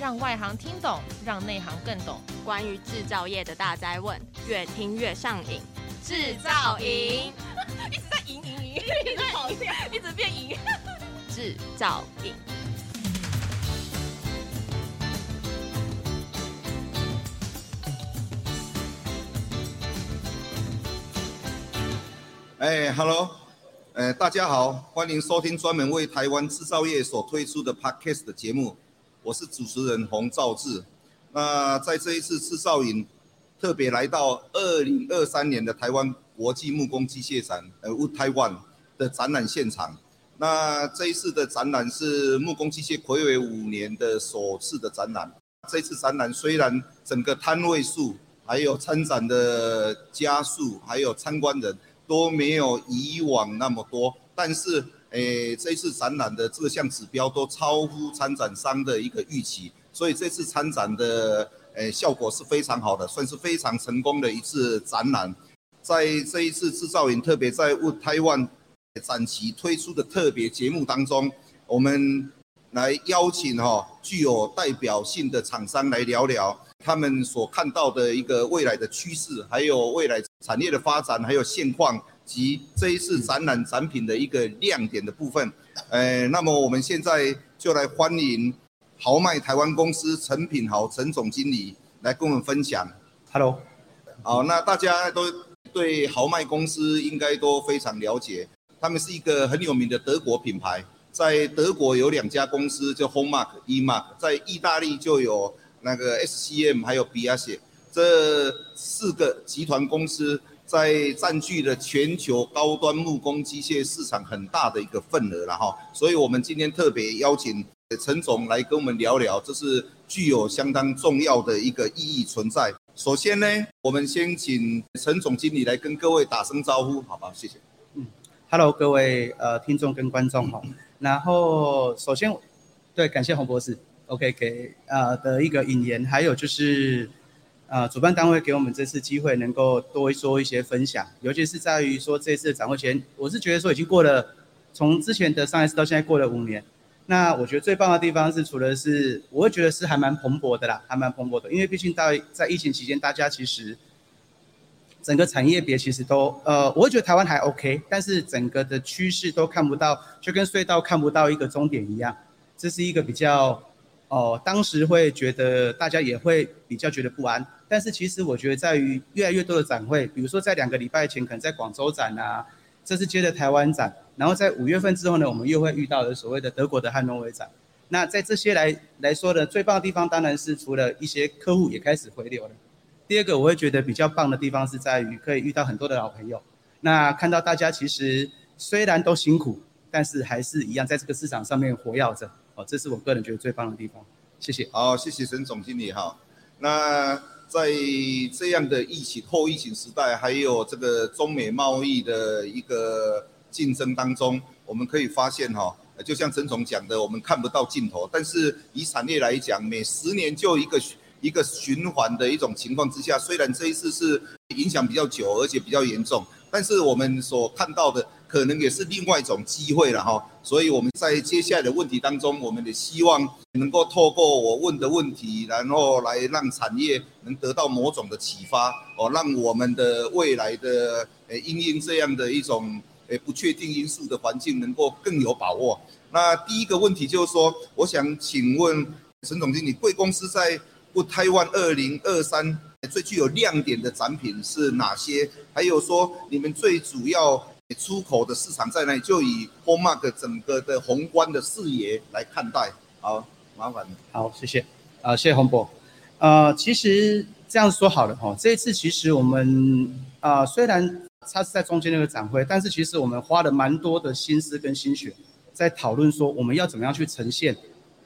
让外行听懂，让内行更懂。关于制造业的大哉问，越听越上瘾。制造营 一直在赢赢赢，一直跑掉，一直变赢。制造营。哎，Hello，呃，大家好，欢迎收听专门为台湾制造业所推出的 Podcast 的节目。我是主持人洪兆志，那在这一次制造营，特别来到二零二三年的台湾国际木工机械展，呃，Wood Taiwan 的展览现场。那这一次的展览是木工机械睽违五年的首次的展览。这次展览虽然整个摊位数、还有参展的家数、还有参观人都没有以往那么多，但是。诶，这次展览的各项指标都超乎参展商的一个预期，所以这次参展的诶效果是非常好的，算是非常成功的一次展览。在这一次制造营特别在 Wood Taiwan 展期推出的特别节目当中，我们来邀请哈具有代表性的厂商来聊聊他们所看到的一个未来的趋势，还有未来产业的发展，还有现况。及这一次展览展品的一个亮点的部分，呃，那么我们现在就来欢迎豪迈台湾公司陈品豪陈总经理来跟我们分享。Hello，好，那大家都对豪迈公司应该都非常了解，他们是一个很有名的德国品牌，在德国有两家公司叫 Homemark、E-Mark，在意大利就有那个 SCM 还有 Biasi，这四个集团公司。在占据了全球高端木工机械市场很大的一个份额了哈，所以我们今天特别邀请陈总来跟我们聊聊，这是具有相当重要的一个意义存在。首先呢，我们先请陈总经理来跟各位打声招呼，好吧？谢谢。嗯，Hello，各位呃听众跟观众哈。然后首先，对，感谢洪博士，OK 给呃的一个引言，还有就是。啊，主办单位给我们这次机会，能够多说一些分享，尤其是在于说这次展会前，我是觉得说已经过了，从之前的上一次到现在过了五年，那我觉得最棒的地方是，除了是，我会觉得是还蛮蓬勃的啦，还蛮蓬勃的，因为毕竟在在疫情期间，大家其实整个产业别其实都，呃，我会觉得台湾还 OK，但是整个的趋势都看不到，就跟隧道看不到一个终点一样，这是一个比较。哦，当时会觉得大家也会比较觉得不安，但是其实我觉得在于越来越多的展会，比如说在两个礼拜前可能在广州展啊，这次接着台湾展，然后在五月份之后呢，我们又会遇到的所谓的德国的汉诺威展。那在这些来来说的最棒的地方，当然是除了一些客户也开始回流了。第二个我会觉得比较棒的地方是在于可以遇到很多的老朋友，那看到大家其实虽然都辛苦，但是还是一样在这个市场上面活跃着。哦，这是我个人觉得最棒的地方，谢谢。好，谢谢陈总经理哈。那在这样的疫情后疫情时代，还有这个中美贸易的一个竞争当中，我们可以发现哈，就像陈总讲的，我们看不到尽头。但是以产业来讲，每十年就一个一个循环的一种情况之下，虽然这一次是影响比较久，而且比较严重，但是我们所看到的。可能也是另外一种机会了哈，所以我们在接下来的问题当中，我们也希望能够透过我问的问题，然后来让产业能得到某种的启发哦，让我们的未来的呃因应这样的一种呃不确定因素的环境能够更有把握。那第一个问题就是说，我想请问陈总经理，贵公司在 Wood Taiwan 二零二三最具有亮点的展品是哪些？还有说你们最主要。出口的市场在哪里？就以 Homemark 整个的宏观的视野来看待。好，麻烦。好，谢谢。啊、呃，谢谢洪博。呃，其实这样说好了哈，这一次其实我们啊、呃，虽然它是在中间那个展会，但是其实我们花了蛮多的心思跟心血，在讨论说我们要怎么样去呈现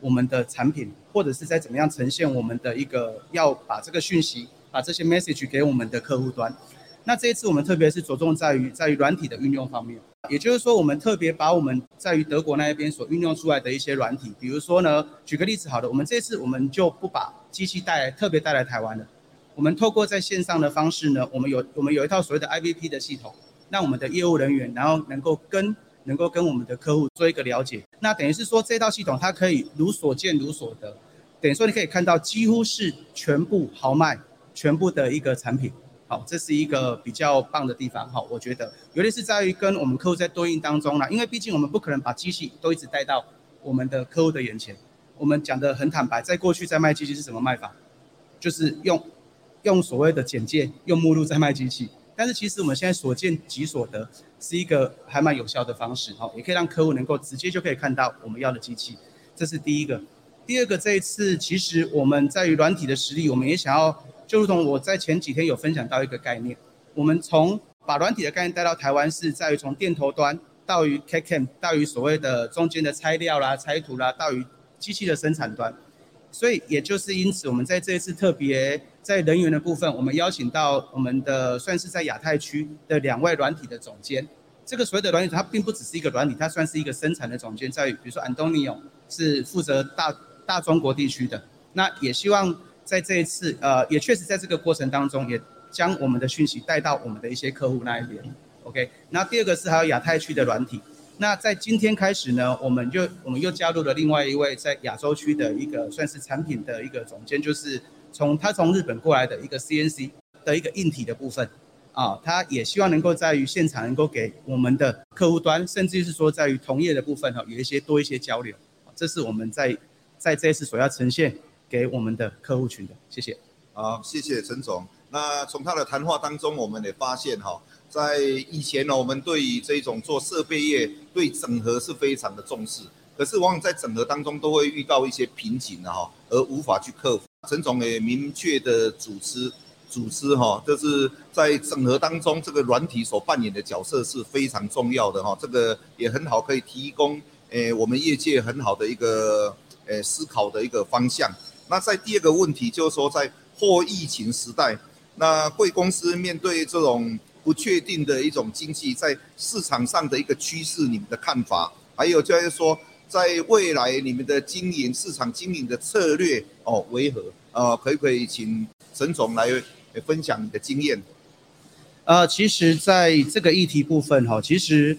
我们的产品，或者是在怎么样呈现我们的一个要把这个讯息，把这些 message 给我们的客户端。那这一次我们特别是着重在于在于软体的运用方面，也就是说，我们特别把我们在于德国那一边所运用出来的一些软体，比如说呢，举个例子，好的，我们这次我们就不把机器带来，特别带来台湾了，我们透过在线上的方式呢，我们有我们有一套所谓的 IVP 的系统，让我们的业务人员然后能够跟能够跟我们的客户做一个了解，那等于是说这套系统它可以如所见如所得，等于说你可以看到几乎是全部豪迈，全部的一个产品。好，这是一个比较棒的地方。好，我觉得，尤其是在于跟我们客户在对应当中呢，因为毕竟我们不可能把机器都一直带到我们的客户的眼前。我们讲得很坦白，在过去在卖机器是什么卖法？就是用用所谓的简介、用目录在卖机器。但是其实我们现在所见即所得，是一个还蛮有效的方式。好，也可以让客户能够直接就可以看到我们要的机器。这是第一个。第二个，这一次其实我们在于软体的实力，我们也想要。就如同我在前几天有分享到一个概念，我们从把软体的概念带到台湾，是在于从电头端到于 CAD/CAM，到于所谓的中间的拆料啦、拆图啦，到于机器的生产端。所以也就是因此，我们在这一次特别在人员的部分，我们邀请到我们的算是在亚太区的两位软体的总监。这个所谓的软体，它并不只是一个软体，它算是一个生产的总监，在于比如说安东尼奥是负责大大中国地区的，那也希望。在这一次，呃，也确实在这个过程当中，也将我们的讯息带到我们的一些客户那一边。OK，那第二个是还有亚太区的软体。那在今天开始呢，我们就我们又加入了另外一位在亚洲区的一个算是产品的一个总监，就是从他从日本过来的一个 CNC 的一个硬体的部分啊，他也希望能够在于现场能够给我们的客户端，甚至是说在于同业的部分哈，有一些多一些交流。这是我们在在这一次所要呈现。给我们的客户群的，谢谢。好，谢谢陈总。那从他的谈话当中，我们也发现哈，在以前呢，我们对于这种做设备业对整合是非常的重视，可是往往在整合当中都会遇到一些瓶颈的哈，而无法去克服。陈总也明确的主持主持哈，就是在整合当中，这个软体所扮演的角色是非常重要的哈，这个也很好，可以提供诶我们业界很好的一个诶思考的一个方向。那在第二个问题就是说，在后疫情时代，那贵公司面对这种不确定的一种经济，在市场上的一个趋势，你们的看法？还有就是说，在未来你们的经营市场经营的策略哦为何？呃，可不可以请陈总来分享你的经验？呃，其实在这个议题部分哈，其实。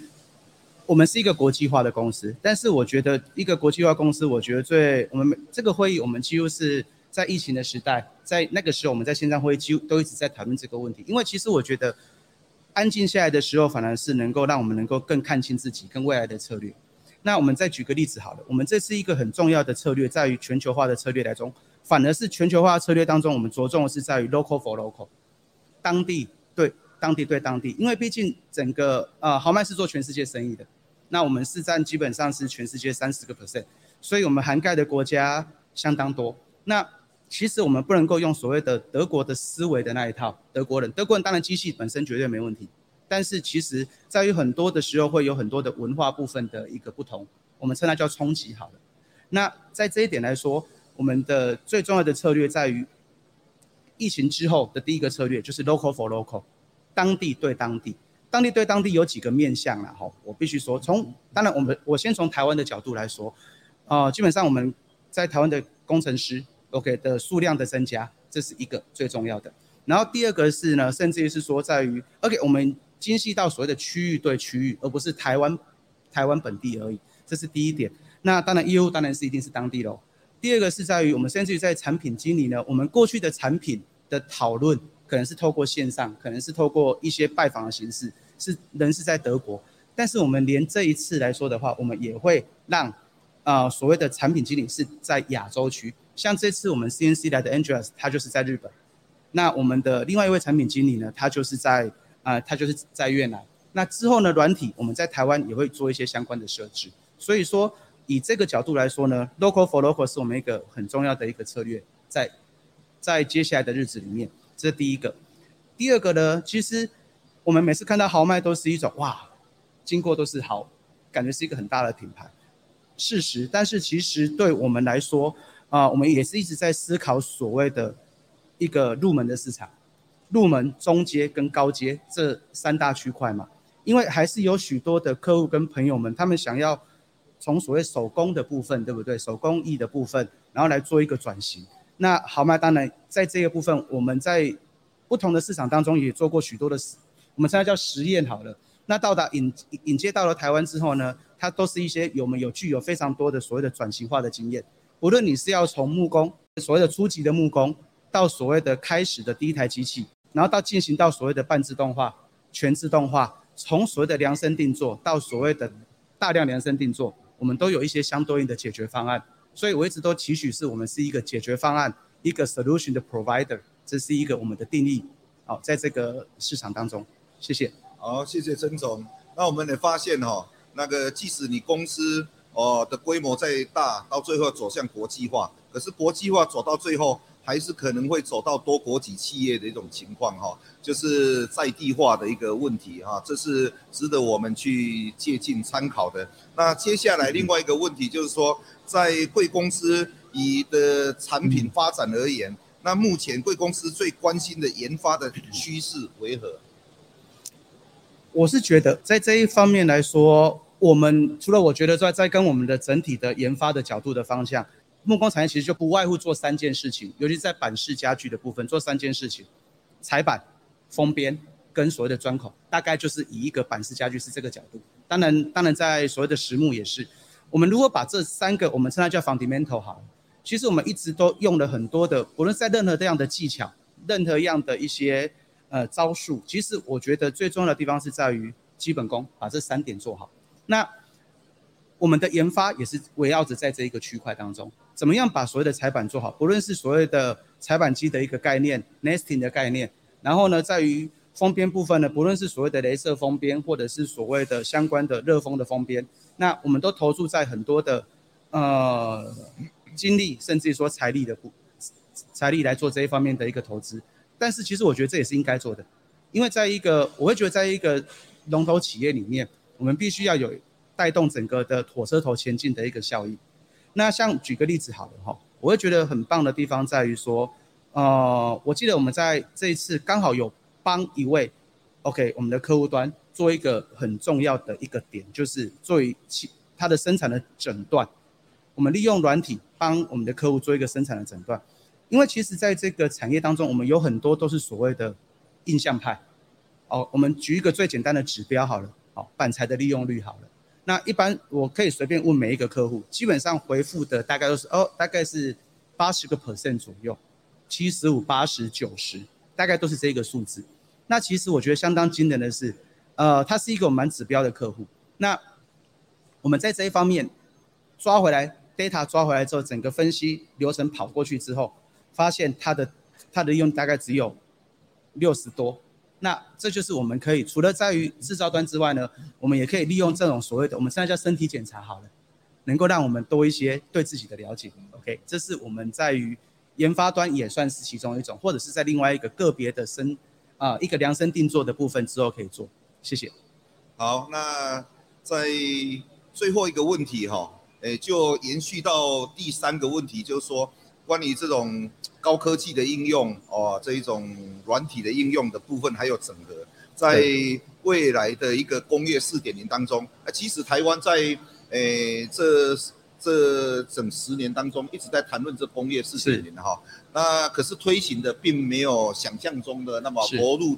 我们是一个国际化的公司，但是我觉得一个国际化公司，我觉得最我们这个会议，我们几乎是在疫情的时代，在那个时候我们在线上会议几乎都一直在讨论这个问题。因为其实我觉得安静下来的时候，反而是能够让我们能够更看清自己跟未来的策略。那我们再举个例子好了，我们这是一个很重要的策略，在于全球化的策略来中，反而是全球化的策略当中，我们着重的是在于 local for local，当地对当地对当地，因为毕竟整个呃豪迈是做全世界生意的。那我们市占基本上是全世界三十个 percent，所以我们涵盖的国家相当多。那其实我们不能够用所谓的德国的思维的那一套，德国人，德国人当然机器本身绝对没问题，但是其实在于很多的时候会有很多的文化部分的一个不同，我们称它叫冲击好了。那在这一点来说，我们的最重要的策略在于疫情之后的第一个策略就是 local for local，当地对当地。当地对当地有几个面向啦，哈，我必须说，从当然我们我先从台湾的角度来说，呃，基本上我们在台湾的工程师，OK 的数量的增加，这是一个最重要的。然后第二个是呢，甚至于是说在于，OK 我们精细到所谓的区域对区域，而不是台湾台湾本地而已，这是第一点。那当然业务当然是一定是当地喽。第二个是在于我们甚至于在产品经理呢，我们过去的产品的讨论。可能是透过线上，可能是透过一些拜访的形式，是人是在德国，但是我们连这一次来说的话，我们也会让啊、呃、所谓的产品经理是在亚洲区，像这次我们 CNC 来的 Andreas，他就是在日本，那我们的另外一位产品经理呢，他就是在啊、呃、他就是在越南，那之后呢，软体我们在台湾也会做一些相关的设置，所以说以这个角度来说呢，Local for Local 是我们一个很重要的一个策略，在在接下来的日子里面。这第一个，第二个呢？其实我们每次看到豪迈都是一种哇，经过都是好，感觉是一个很大的品牌，事实。但是其实对我们来说啊、我们也是一直在思考所谓的一个入门的市场，入门、中阶跟高阶这三大区块嘛。因为还是有许多的客户跟朋友们，他们想要从所谓手工的部分，对不对？手工艺的部分，然后来做一个转型。那豪迈当然在这个部分，我们在不同的市场当中也做过许多的实，我们称它叫实验好了。那到达引引接到了台湾之后呢，它都是一些有们有具有非常多的所谓的转型化的经验。无论你是要从木工，所谓的初级的木工，到所谓的开始的第一台机器，然后到进行到所谓的半自动化、全自动化，从所谓的量身定做到所谓的大量量身定做，我们都有一些相对应的解决方案。所以我一直都期许是我们是一个解决方案，一个 solution 的 provider，这是一个我们的定义。好，在这个市场当中，谢谢。好，谢谢曾总。那我们也发现哈，那个即使你公司哦的规模再大，到最后走向国际化，可是国际化走到最后，还是可能会走到多国籍企业的一种情况哈，就是在地化的一个问题哈，这是值得我们去借鉴参考的。那接下来另外一个问题就是说，在贵公司以的产品发展而言。那目前贵公司最关心的研发的趋势为何？我是觉得在这一方面来说，我们除了我觉得在在跟我们的整体的研发的角度的方向，木工产业其实就不外乎做三件事情，尤其在板式家具的部分做三件事情：裁板、封边跟所谓的钻孔，大概就是以一个板式家具是这个角度。当然，当然在所谓的实木也是。我们如果把这三个，我们称它叫 fundamental 好。其实我们一直都用了很多的，不论在任何这样的技巧，任何样的一些呃招数，其实我觉得最重要的地方是在于基本功，把这三点做好。那我们的研发也是围绕着在这一个区块当中，怎么样把所谓的裁板做好，不论是所谓的裁板机的一个概念，nesting 的概念，然后呢，在于封边部分呢，不论是所谓的镭射封边，或者是所谓的相关的热封的封边，那我们都投注在很多的呃。精力甚至于说财力的不财力来做这一方面的一个投资，但是其实我觉得这也是应该做的，因为在一个我会觉得在一个龙头企业里面，我们必须要有带动整个的火车头前进的一个效益。那像举个例子好了哈，我会觉得很棒的地方在于说，呃，我记得我们在这一次刚好有帮一位 OK 我们的客户端做一个很重要的一个点，就是做一其它的生产的诊断。我们利用软体帮我们的客户做一个生产的诊断，因为其实在这个产业当中，我们有很多都是所谓的印象派。哦，我们举一个最简单的指标好了，好，板材的利用率好了。那一般我可以随便问每一个客户，基本上回复的大概都是哦，大概是八十个 percent 左右，七十五、八十、九十，大概都是这个数字。那其实我觉得相当惊人的是，呃，他是一个蛮指标的客户。那我们在这一方面抓回来。data 抓回来之后，整个分析流程跑过去之后，发现它的它的用大概只有六十多。那这就是我们可以除了在于制造端之外呢，我们也可以利用这种所谓的我们现在叫身体检查好了，能够让我们多一些对自己的了解。OK，这是我们在于研发端也算是其中一种，或者是在另外一个个别的身啊一个量身定做的部分之后可以做。谢谢。好，那在最后一个问题哈。诶，就延续到第三个问题，就是说关于这种高科技的应用哦，这一种软体的应用的部分，还有整合，在未来的一个工业四点零当中，啊，其实台湾在诶这这整十年当中一直在谈论这工业四点零哈，那可是推行的并没有想象中的那么投入的。